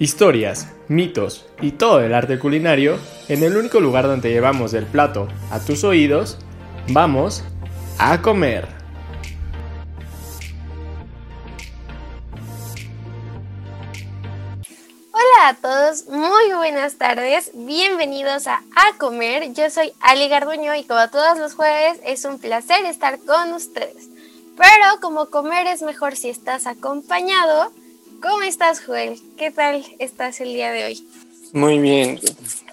Historias, mitos y todo el arte culinario en el único lugar donde llevamos el plato a tus oídos, vamos a comer. Hola a todos, muy buenas tardes, bienvenidos a A Comer. Yo soy Ali Garduño y como todos los jueves es un placer estar con ustedes. Pero como comer es mejor si estás acompañado, ¿Cómo estás, Joel? ¿Qué tal estás el día de hoy? Muy bien,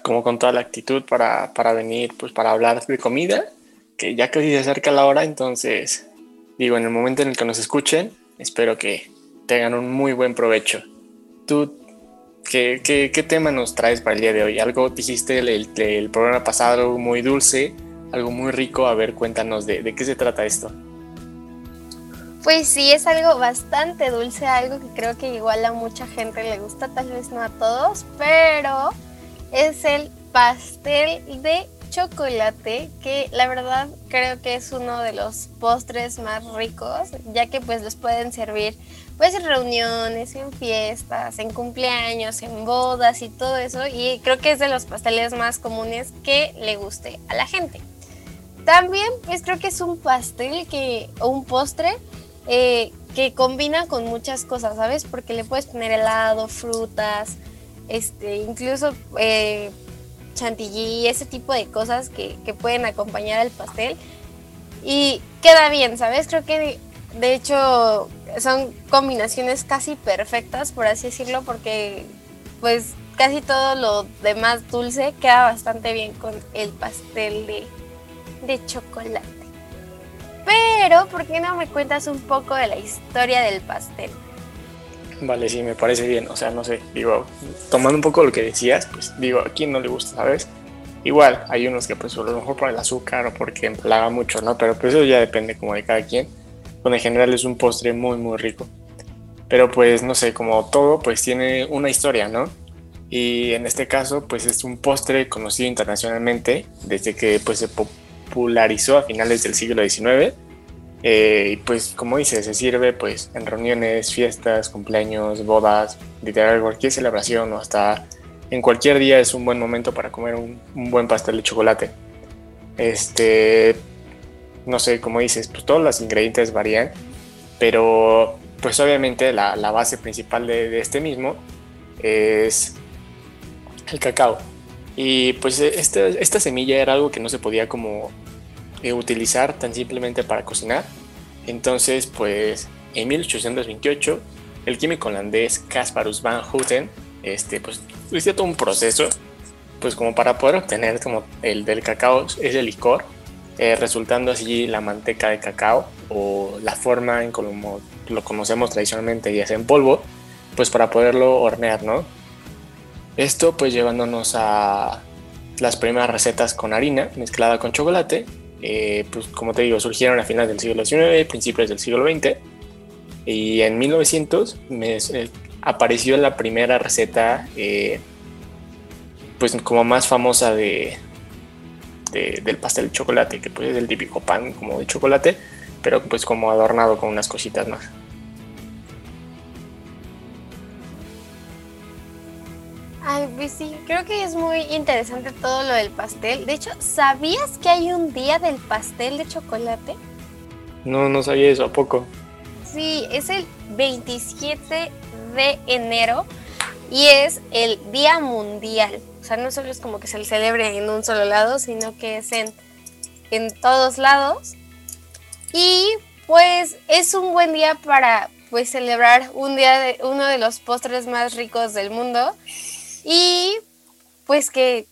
como con toda la actitud para, para venir, pues para hablar de comida, que ya casi se acerca la hora, entonces, digo, en el momento en el que nos escuchen, espero que tengan un muy buen provecho. ¿Tú qué, qué, qué tema nos traes para el día de hoy? Algo dijiste el, el, programa pasado, algo muy dulce, algo muy rico. A ver, cuéntanos de, de qué se trata esto. Pues sí, es algo bastante dulce, algo que creo que igual a mucha gente le gusta, tal vez no a todos, pero es el pastel de chocolate, que la verdad creo que es uno de los postres más ricos, ya que pues los pueden servir pues en reuniones, en fiestas, en cumpleaños, en bodas y todo eso, y creo que es de los pasteles más comunes que le guste a la gente. También pues creo que es un pastel que, o un postre eh, que combina con muchas cosas, ¿sabes? Porque le puedes poner helado, frutas, este, incluso eh, chantilly, ese tipo de cosas que, pueden acompañar al pastel. Y queda bien, ¿sabes? Creo que de hecho son combinaciones casi perfectas, por así decirlo, porque pues casi todo lo demás dulce queda bastante bien con el pastel de chocolate. Pero, ¿por qué no me cuentas un poco de la historia del pastel? Vale, sí, me parece bien. O sea, no sé, digo, tomando un poco lo que decías, pues digo, a quién no le gusta, ¿sabes? Igual, hay unos que pues a lo mejor por el azúcar o porque empalaga mucho, ¿no? Pero pues eso ya depende como de cada quien. Bueno, en general es un postre muy, muy rico. Pero pues, no sé, como todo, pues tiene una historia, ¿no? Y en este caso, pues es un postre conocido internacionalmente desde que pues se popularizó a finales del siglo XIX. Eh, y pues como dice, se sirve pues en reuniones, fiestas, cumpleaños, bodas, literal cualquier celebración o hasta en cualquier día es un buen momento para comer un, buen pastel de chocolate. Este, no sé, como dices, pues todos los ingredientes varían, pero pues obviamente la, base principal de, este mismo es el cacao. Y pues esta, esta semilla era algo que no se podía como eh, utilizar tan simplemente para cocinar. Entonces, pues en 1828, el químico holandés Casparus van Houten, este, pues hizo todo un proceso, pues como para poder obtener como el del cacao, es el licor, eh, resultando así la manteca de cacao o la forma en como lo conocemos tradicionalmente y es en polvo, pues para poderlo hornear, ¿no? Esto pues llevándonos a las primeras recetas con harina mezclada con chocolate eh, pues como te digo, surgieron a finales del siglo XIX, principios del siglo XX, y en 1900 me, eh, apareció la primera receta, eh, pues como más famosa de, del pastel de chocolate, que pues es el típico pan como de chocolate, pero pues como adornado con unas cositas más. Pues sí, creo que es muy interesante todo lo del pastel. De hecho, ¿sabías que hay un día del pastel de chocolate? No, no sabía eso, ¿a poco? Sí, es el 27 de enero y es el Día Mundial. O sea, no solo es como que se celebre en un solo lado, sino que es en, en todos lados. Y pues es un buen día para pues celebrar un día de uno de los postres más ricos del mundo y pues que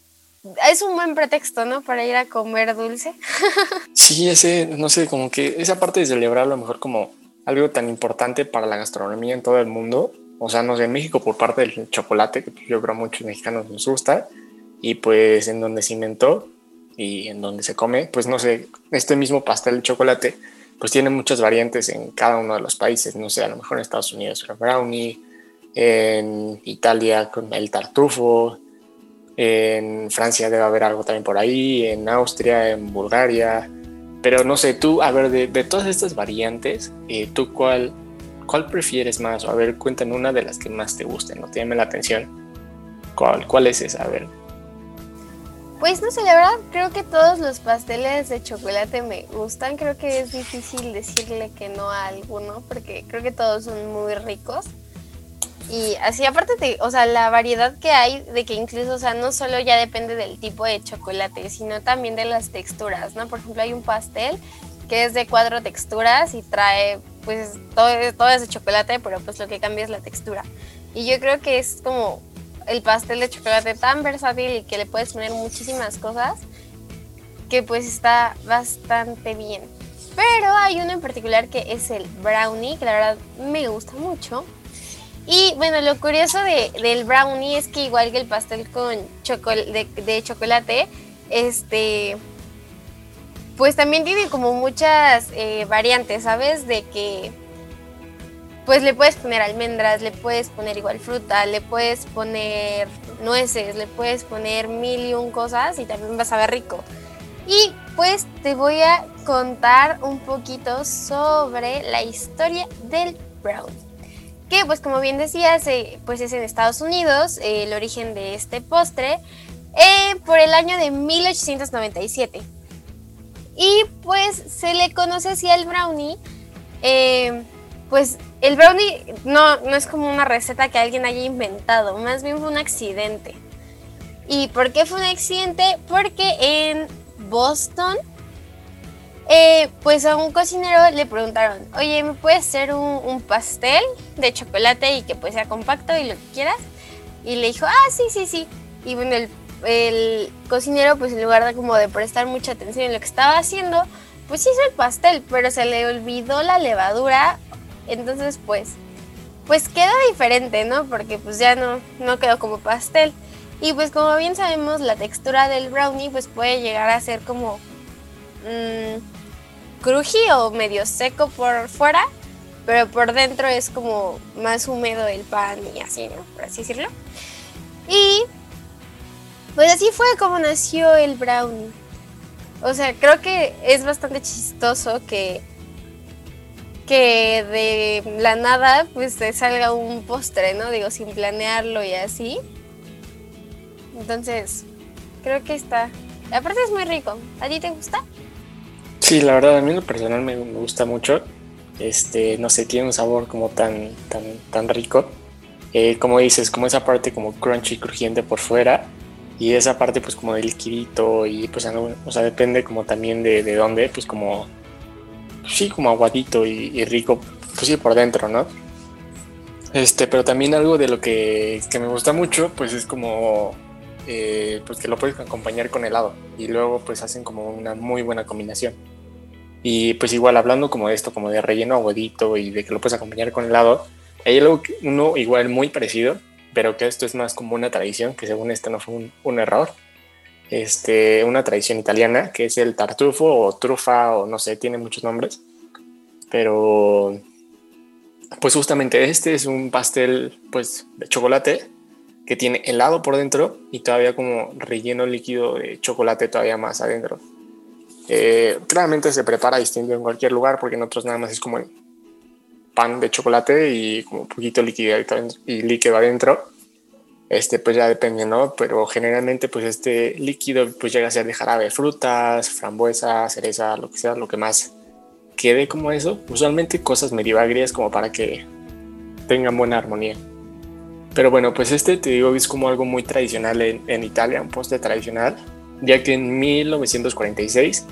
es un buen pretexto, ¿no? Para ir a comer dulce. sí, ese, no sé, como que esa parte de celebrarlo a lo mejor como algo tan importante para la gastronomía en todo el mundo. O sea, no sé, en México por parte del chocolate, que yo creo a muchos mexicanos nos gusta, y pues en donde se inventó y en donde se come, pues no sé, este mismo pastel de chocolate, pues tiene muchas variantes en cada uno de los países. No sé, a lo mejor en Estados Unidos el brownie, en Italia con el tartufo, en Francia debe haber algo también por ahí, en Austria, en Bulgaria, pero no sé, tú, a ver, de, todas estas variantes, eh, ¿tú cuál ¿cuál prefieres más? A ver, cuéntame una de las que más te gusten, ¿no? Te la atención. ¿Cuál, cuál es esa? A ver. Pues no sé, la verdad creo que todos los pasteles de chocolate me gustan. Creo que es difícil decirle que no a alguno porque creo que todos son muy ricos. Y así aparte de, o sea, la variedad que hay de que incluso, o sea, no solo ya depende del tipo de chocolate, sino también de las texturas, ¿no? Por ejemplo, hay un pastel que es de cuatro texturas y trae, pues, todo, todo es de chocolate, pero pues lo que cambia es la textura. Y yo creo que es como el pastel de chocolate tan versátil y que le puedes poner muchísimas cosas que pues está bastante bien. Pero hay uno en particular que es el brownie, que la verdad me gusta mucho. Y bueno, lo curioso de, del brownie es que igual que el pastel con de, chocolate, este, pues también tiene como muchas eh, variantes, ¿sabes? De que pues le puedes poner almendras, le puedes poner igual fruta, le puedes poner nueces, le puedes poner mil y un cosas y también vas a ver rico. Y pues te voy a contar un poquito sobre la historia del brownie. Que pues como bien decías, eh, pues es en Estados Unidos eh, el origen de este postre eh, por el año de 1897. Y pues se le conoce así al brownie pues el brownie no, no es como una receta que alguien haya inventado, más bien fue un accidente. ¿Y por qué fue un accidente? Porque en Boston, eh, pues a un cocinero le preguntaron, oye, ¿me puedes hacer un, pastel de chocolate y que pues sea compacto y lo que quieras? Y le dijo, ah, sí, sí, sí. Y bueno, el, cocinero pues en lugar de como de prestar mucha atención en lo que estaba haciendo, pues hizo el pastel, pero se le olvidó la levadura entonces, pues, pues queda diferente, ¿no? Porque pues ya no, no quedó como pastel. Y pues como bien sabemos, la textura del brownie pues puede llegar a ser como mmm, o medio seco por fuera, pero por dentro es como más húmedo el pan y así, ¿no? Por así decirlo. Y pues así fue como nació el brownie. O sea, creo que es bastante chistoso que que de la nada pues te salga un postre, ¿no? Digo, sin planearlo y así. Entonces, creo que está. Aparte es muy rico. ¿A ti te gusta? Sí, la verdad, a mí en lo personal me, gusta mucho. Este, no sé, tiene un sabor como tan, tan, tan rico. Eh, como dices, como esa parte como crunchy, crujiente por fuera. Y esa parte pues como de liquidito y pues, o sea, depende como también de, de dónde, pues como sí, como aguadito y, rico, pues sí, por dentro, ¿no? Este, pero también algo de lo que, me gusta mucho, pues es como, eh, pues que lo puedes acompañar con helado y luego pues hacen como una muy buena combinación. Y pues igual hablando como de esto, como de relleno aguadito y de que lo puedes acompañar con helado, hay algo, uno igual muy parecido, pero que esto es más como una tradición, que según esto no fue un, un error, este, una tradición italiana que es el tartufo o trufa o no sé, tiene muchos nombres. Pero pues justamente este es un pastel pues de chocolate que tiene helado por dentro y todavía como relleno líquido de chocolate todavía más adentro. Eh, claramente se prepara distinto en cualquier lugar porque en otros nada más es como el pan de chocolate y como un poquito líquido y líquido adentro este pues ya depende, ¿no? Pero generalmente pues este líquido pues llega a ser de jarabe, frutas, frambuesa, cereza, lo que sea, lo que más quede como eso. Usualmente cosas medio agrias como para que tengan buena armonía. Pero bueno, pues este te digo es como algo muy tradicional en, Italia, un postre tradicional, ya que en 1946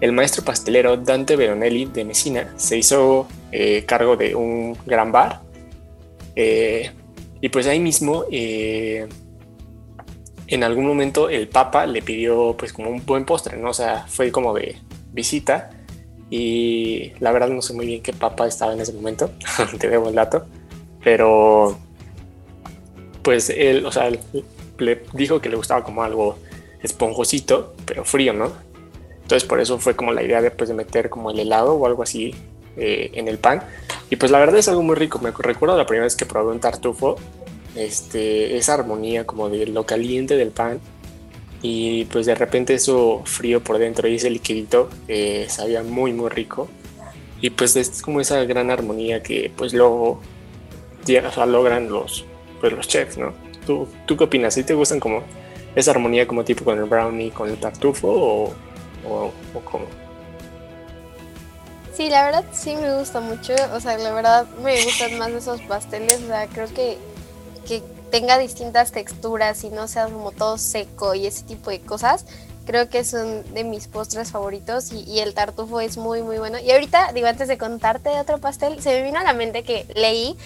el maestro pastelero Dante Veronelli de Messina se hizo eh, cargo de un gran bar eh, y pues ahí mismo, eh, en algún momento el Papa le pidió pues como un buen postre, ¿no? O sea, fue como de visita y la verdad no sé muy bien qué Papa estaba en ese momento, te debo el dato, pero pues él, o sea, le dijo que le gustaba como algo esponjosito, pero frío, ¿no? Entonces por eso fue como la idea de, pues, de meter como el helado o algo así eh, en el pan. Y pues la verdad es algo muy rico. Me recuerdo la primera vez que probé un tartufo, este, esa armonía como de lo caliente del pan y pues de repente eso frío por dentro y ese liquidito eh, sabía muy muy rico. Y pues es como esa gran armonía que pues luego o sea, logran los, pues, los chefs, ¿no? ¿Tú, ¿Tú qué opinas? ¿Sí te gustan como esa armonía como tipo con el brownie, con el tartufo o, o, o cómo? Sí, la verdad sí me gusta mucho, o sea, la verdad me gustan más esos pasteles, o sea, creo que, que tenga distintas texturas y no sea como todo seco y ese tipo de cosas, creo que son de mis postres favoritos y, y, el tartufo es muy muy bueno. Y ahorita, digo, antes de contarte de otro pastel, se me vino a la mente que leí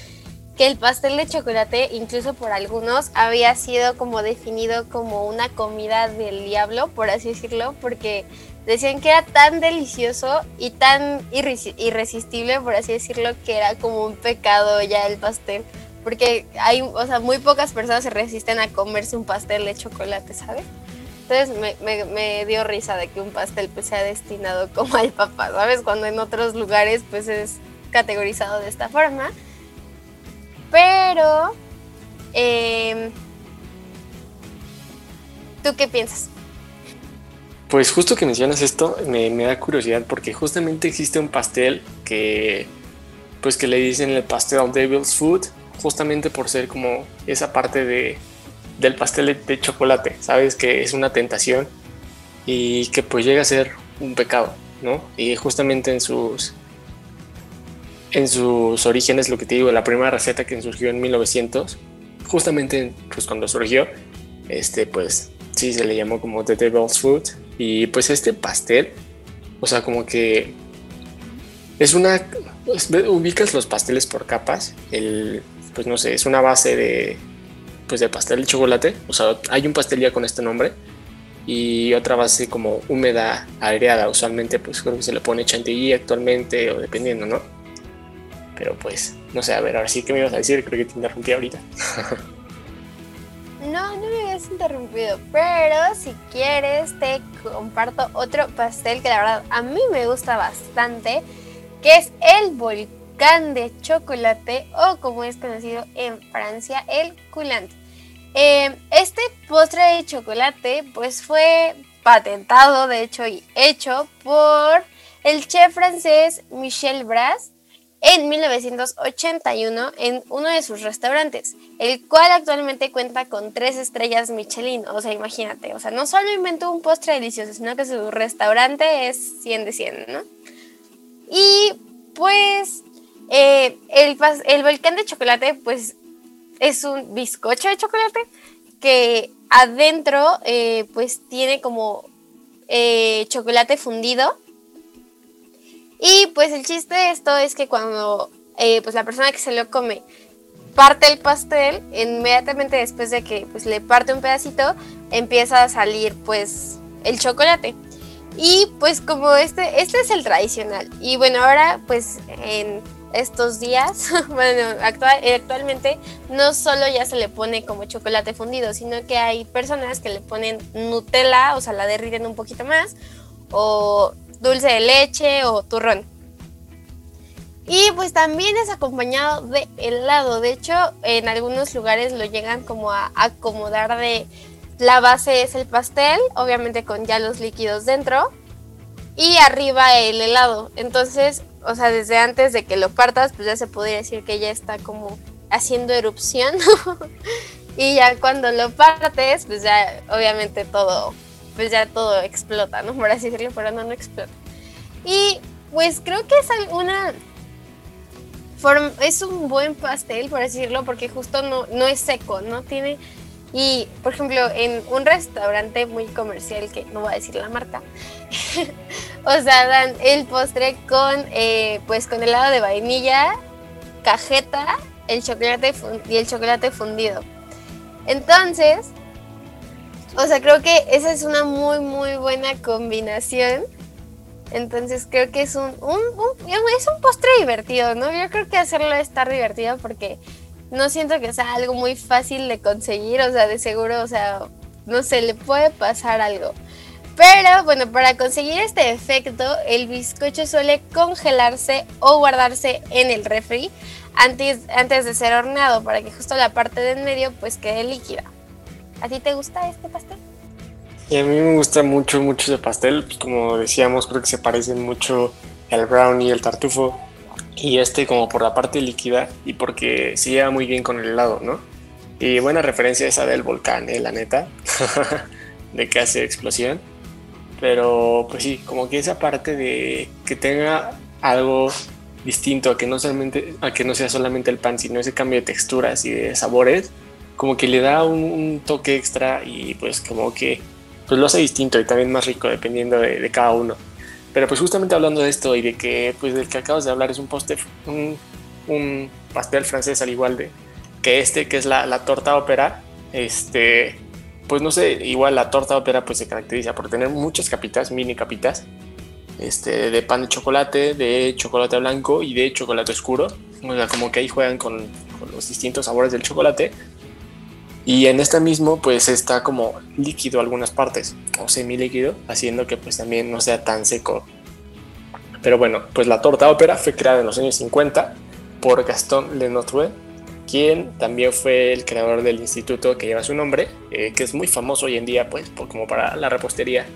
que el pastel de chocolate, incluso por algunos, había sido como definido como una comida del diablo, por así decirlo, porque decían que era tan delicioso y tan irresistible, por así decirlo, que era como un pecado ya el pastel. Porque hay, o sea, muy pocas personas se resisten a comerse un pastel de chocolate, ¿sabes? Entonces me, dio risa de que un pastel pues sea destinado como al papá, ¿sabes? Cuando en otros lugares pues es categorizado de esta forma. Pero, eh, ¿tú qué piensas? Pues justo que mencionas esto me, da curiosidad porque justamente existe un pastel que pues que le dicen el pastel Devil's Food justamente por ser como esa parte de, del pastel de, chocolate, sabes que es una tentación y que pues llega a ser un pecado, ¿no? Y justamente en sus en sus orígenes, lo que te digo, la primera receta que surgió en 1900, justamente pues cuando surgió, este pues sí se le llamó como The Devil's Food y pues este pastel, o sea, como que es una... Pues, ubicas los pasteles por capas, el, pues no sé, es una base de, pues de pastel de chocolate, o sea, hay un pastel ya con este nombre y otra base como húmeda, aireada, usualmente pues creo que se le pone chantilly actualmente o dependiendo, ¿no? Pero pues, no sé, a ver, ahora sí que me ibas a decir, creo que te interrumpí ahorita. No, no me habías interrumpido, pero si quieres te comparto otro pastel que la verdad a mí me gusta bastante, que es el volcán de chocolate o como es conocido en Francia, el coulant. Eh, este postre de chocolate pues fue patentado de hecho y hecho por el chef francés Michel Bras en 1981 en uno de sus restaurantes, el cual actualmente cuenta con tres estrellas Michelin. O sea, imagínate, o sea, no solo inventó un postre delicioso, sino que su restaurante es 100 de 100, ¿no? Y pues eh, el, volcán de chocolate, pues es un bizcocho de chocolate que adentro eh, pues tiene como eh, chocolate fundido y pues el chiste de esto es que cuando eh, pues la persona que se lo come parte el pastel, inmediatamente después de que pues le parte un pedacito, empieza a salir pues el chocolate. Y pues como este, este es el tradicional. Y bueno, ahora pues en estos días, bueno, actualmente no solo ya se le pone como chocolate fundido, sino que hay personas que le ponen Nutella, o sea, la derriten un poquito más, o dulce de leche o turrón. Y pues también es acompañado de helado. De hecho, en algunos lugares lo llegan como a acomodar de la base es el pastel, obviamente con ya los líquidos dentro. Y arriba el helado. Entonces, o sea, desde antes de que lo partas, pues ya se podría decir que ya está como haciendo erupción. y ya cuando lo partes, pues ya obviamente todo pues ya todo explota, ¿no? Por así decirlo, pero no, no explota. Y pues creo que es una... Es un buen pastel, por así decirlo, porque justo no, no es seco, ¿no? Tiene... Y, por ejemplo, en un restaurante muy comercial, que no voy a decir la marca, o sea, dan el postre con, eh, pues, con helado de vainilla, cajeta, el chocolate y el chocolate fundido. Entonces, o sea, creo que esa es una muy, muy buena combinación. Entonces creo que es un, es un postre divertido, ¿no? Yo creo que hacerlo estar divertido porque no siento que sea algo muy fácil de conseguir, o sea, de seguro, o sea, no sé, le puede pasar algo. Pero bueno, para conseguir este efecto, el bizcocho suele congelarse o guardarse en el refri antes, antes de ser horneado para que justo la parte de en medio pues quede líquida. ¿A ti te gusta este pastel? Y a mí me gusta mucho, mucho ese pastel. Pues como decíamos, creo que se parecen mucho el brownie, el tartufo, y este como por la parte líquida y porque se lleva muy bien con el helado, ¿no? Y buena referencia esa del volcán, ¿eh? la neta, de que hace explosión. Pero pues sí, como que esa parte de que tenga algo distinto, a que no, solamente, a que no sea solamente el pan, sino ese cambio de texturas y de sabores, como que le da un, toque extra y pues como que pues lo hace distinto y también más rico dependiendo de cada uno. Pero pues justamente hablando de esto y de que pues del que acabas de hablar es un postre, un, pastel francés al igual de que este, que es la, torta ópera, este, pues no sé, igual la torta ópera pues se caracteriza por tener muchas capitas, mini capitas, este, de pan de chocolate, de chocolate blanco y de chocolate oscuro. O sea, como que ahí juegan con, con los distintos sabores del chocolate y en este mismo pues está como líquido algunas partes o semi líquido, haciendo que pues también no sea tan seco. Pero bueno, pues la torta ópera fue creada en los años 50 por Gaston Lenotre, quien también fue el creador del instituto que lleva su nombre, eh, que es muy famoso hoy en día pues como para la repostería.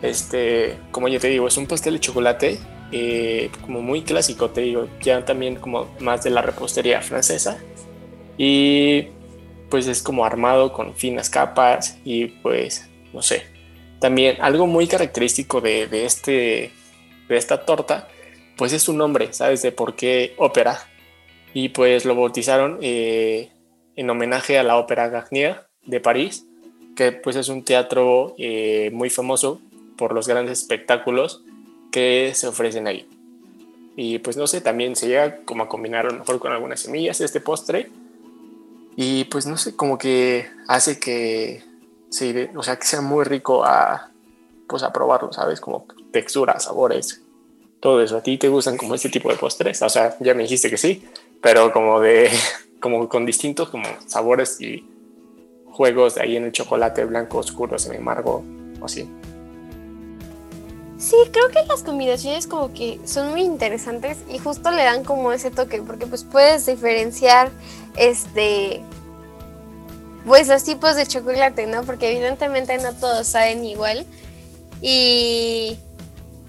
Este, como ya te digo, es un pastel de chocolate eh, como muy clásico, te digo, ya también como más de la repostería francesa. Y pues es como armado con finas capas y pues no sé. También algo muy característico de, este, de esta torta, pues es su nombre, ¿sabes? De por qué ópera. Y pues lo bautizaron eh, en homenaje a la ópera Garnier de París, que pues es un teatro eh, muy famoso por los grandes espectáculos que se ofrecen ahí. Y pues no sé, también se llega como a combinar a lo mejor con algunas semillas este postre y pues no sé, como que hace que, se, o sea, que sea muy rico a, pues a probarlo, ¿sabes? Como texturas, sabores, todo eso. ¿A ti te gustan como este tipo de postres? O sea, ya me dijiste que sí, pero como de, como con distintos como sabores y juegos de ahí en el chocolate blanco oscuro, sin embargo, o así. Sí, creo que las combinaciones como que son muy interesantes y justo le dan como ese toque, porque pues puedes diferenciar este pues los tipos de chocolate, ¿no? Porque evidentemente no todos saben igual. Y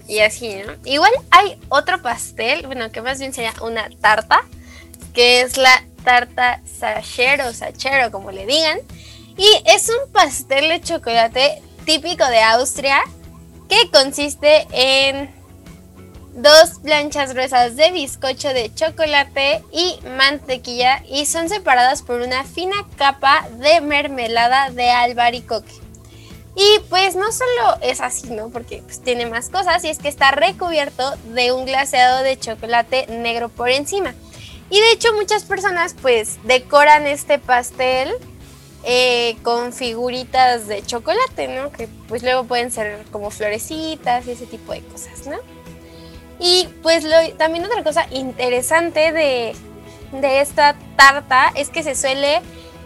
y así, ¿no? Igual hay otro pastel, bueno, que más bien sería una tarta, que es la tarta sachero sachero, como le digan. Y es un pastel de chocolate típico de Austria que consiste en dos planchas gruesas de bizcocho de chocolate y mantequilla y son separadas por una fina capa de mermelada de albaricoque. Y pues no solo es así, ¿no? Porque pues, tiene más cosas y es que está recubierto de un glaseado de chocolate negro por encima. Y de hecho muchas personas pues decoran este pastel eh, con figuritas de chocolate, ¿no? Que pues luego pueden ser como florecitas y ese tipo de cosas, ¿no? Y pues también otra cosa interesante de, esta tarta es que se suele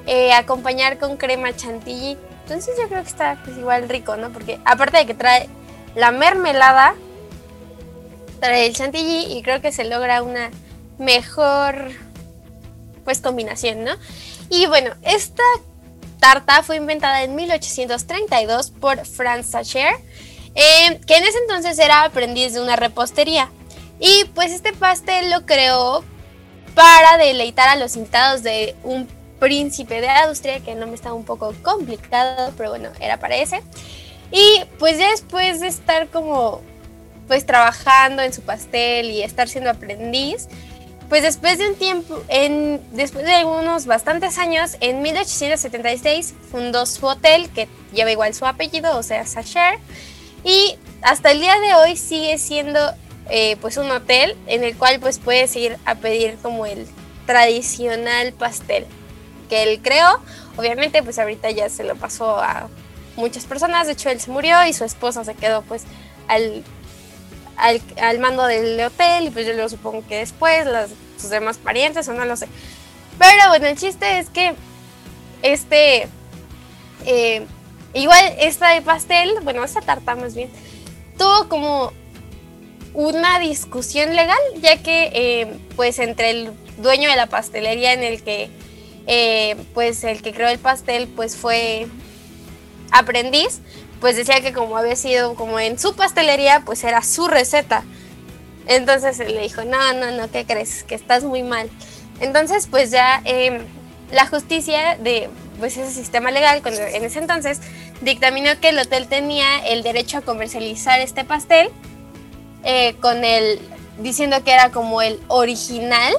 eh, acompañar con crema chantilly. Entonces yo creo que está pues igual rico, ¿no? Porque aparte de que trae la mermelada, trae el chantilly y creo que se logra una mejor pues combinación, ¿no? Y bueno, esta tarta fue inventada en 1832 por Franz Sacher, eh, que en ese entonces era aprendiz de una repostería. Y pues este pastel lo creó para deleitar a los invitados de un príncipe de Austria, que no me estaba un poco complicado, pero bueno, era para ese. Y pues ya después de estar como pues trabajando en su pastel y estar siendo aprendiz, pues después de un tiempo, en, después de unos bastantes años, en 1876 fundó su hotel, que lleva igual su apellido, o sea, Sacher, y hasta el día de hoy sigue siendo eh, pues un hotel en el cual pues puedes ir a pedir como el tradicional pastel que él creó. Obviamente pues ahorita ya se lo pasó a muchas personas, de hecho él se murió y su esposa se quedó pues al al, mando del hotel y pues yo lo supongo que después sus demás parientes o no lo sé. Pero bueno, el chiste es que este, eh, igual esta pastel, bueno, esta tarta más bien, tuvo como una discusión legal, ya que eh, pues entre el dueño de la pastelería en el que eh, pues el que creó el pastel pues fue aprendiz, pues decía que como había sido como en su pastelería, pues era su receta. Entonces le dijo, no, no, no, ¿qué crees? Que estás muy mal. Entonces, pues ya em, la justicia de pues ese sistema legal cuando, en ese entonces dictaminó que el hotel tenía el derecho a comercializar este pastel eh, con el diciendo que era como el original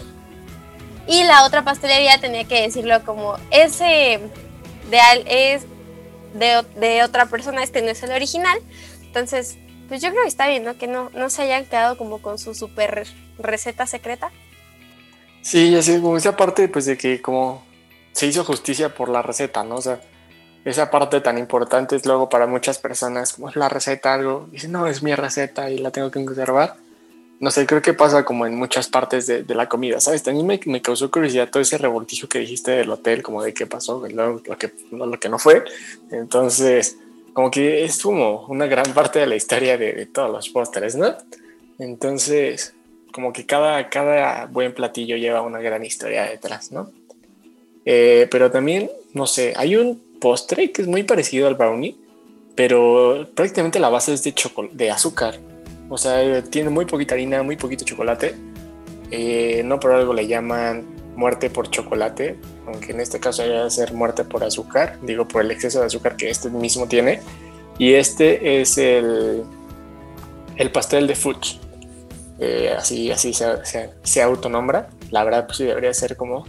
y la otra pastelería tenía que decirlo como ese de es de, de, otra persona este no es el original entonces pues yo creo que está bien no que no, no se hayan quedado como con su super receta secreta sí así como esa parte pues de que como se hizo justicia por la receta, ¿no? O sea, esa parte tan importante es luego para muchas personas, como es la receta, algo, dicen, no, es mi receta y la tengo que conservar. No sé, creo que pasa como en muchas partes de, la comida, ¿sabes? También me, me, causó curiosidad todo ese revoltijo que dijiste del hotel, como de qué pasó, lo, lo, que, lo que no fue. Entonces, como que es como una gran parte de la historia de, de todos los pósteres, ¿no? Entonces, como que cada, cada buen platillo lleva una gran historia detrás, ¿no? Eh, pero también, no sé, hay un postre que es muy parecido al brownie, pero prácticamente la base es de, de azúcar. O sea, tiene muy poquita harina, muy poquito chocolate. Eh, no por algo le llaman muerte por chocolate, aunque en este caso haya de ser muerte por azúcar, digo por el exceso de azúcar que este mismo tiene. Y este es el, el pastel de Fuchs. Eh, así así se, se, se, autonombra. La verdad, pues sí, debería ser como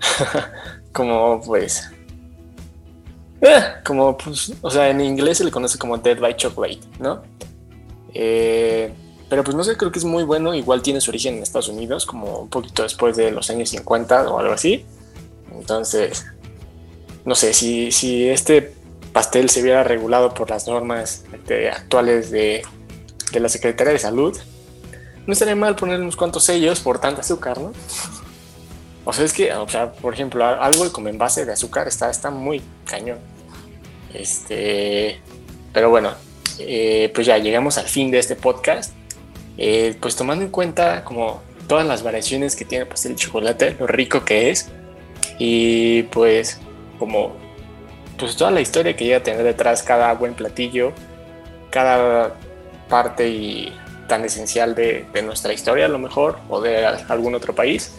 como pues... Eh, como pues, o sea, en inglés se le conoce como Dead by Chocolate, ¿no? Eh, pero pues no sé, creo que es muy bueno. Igual tiene su origen en Estados Unidos, como un poquito después de los años 50 o algo así. Entonces, no sé, si, si este pastel se hubiera regulado por las normas actuales de, de la Secretaría de Salud, no estaría mal poner unos cuantos sellos por tanta azúcar, ¿no? O sea, es que, o sea, por ejemplo, algo como en base de azúcar está, está muy cañón. Este, pero bueno, eh, pues ya llegamos al fin de este podcast. Eh, pues tomando en cuenta como todas las variaciones que tiene pues, el chocolate, lo rico que es, y pues como pues toda la historia que llega a tener detrás cada buen platillo, cada parte y tan esencial de, de nuestra historia a lo mejor, o de algún otro país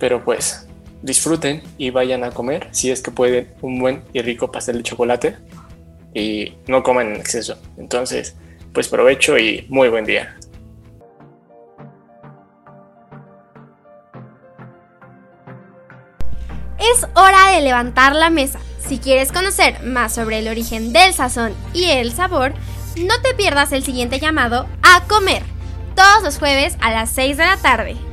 pero pues disfruten y vayan a comer, si es que pueden, un buen y rico pastel de chocolate y no coman en exceso. Entonces, pues provecho y muy buen día. Es hora de levantar la mesa. Si quieres conocer más sobre el origen del sazón y el sabor, no te pierdas el siguiente llamado a comer, todos los jueves a las 6 de la tarde.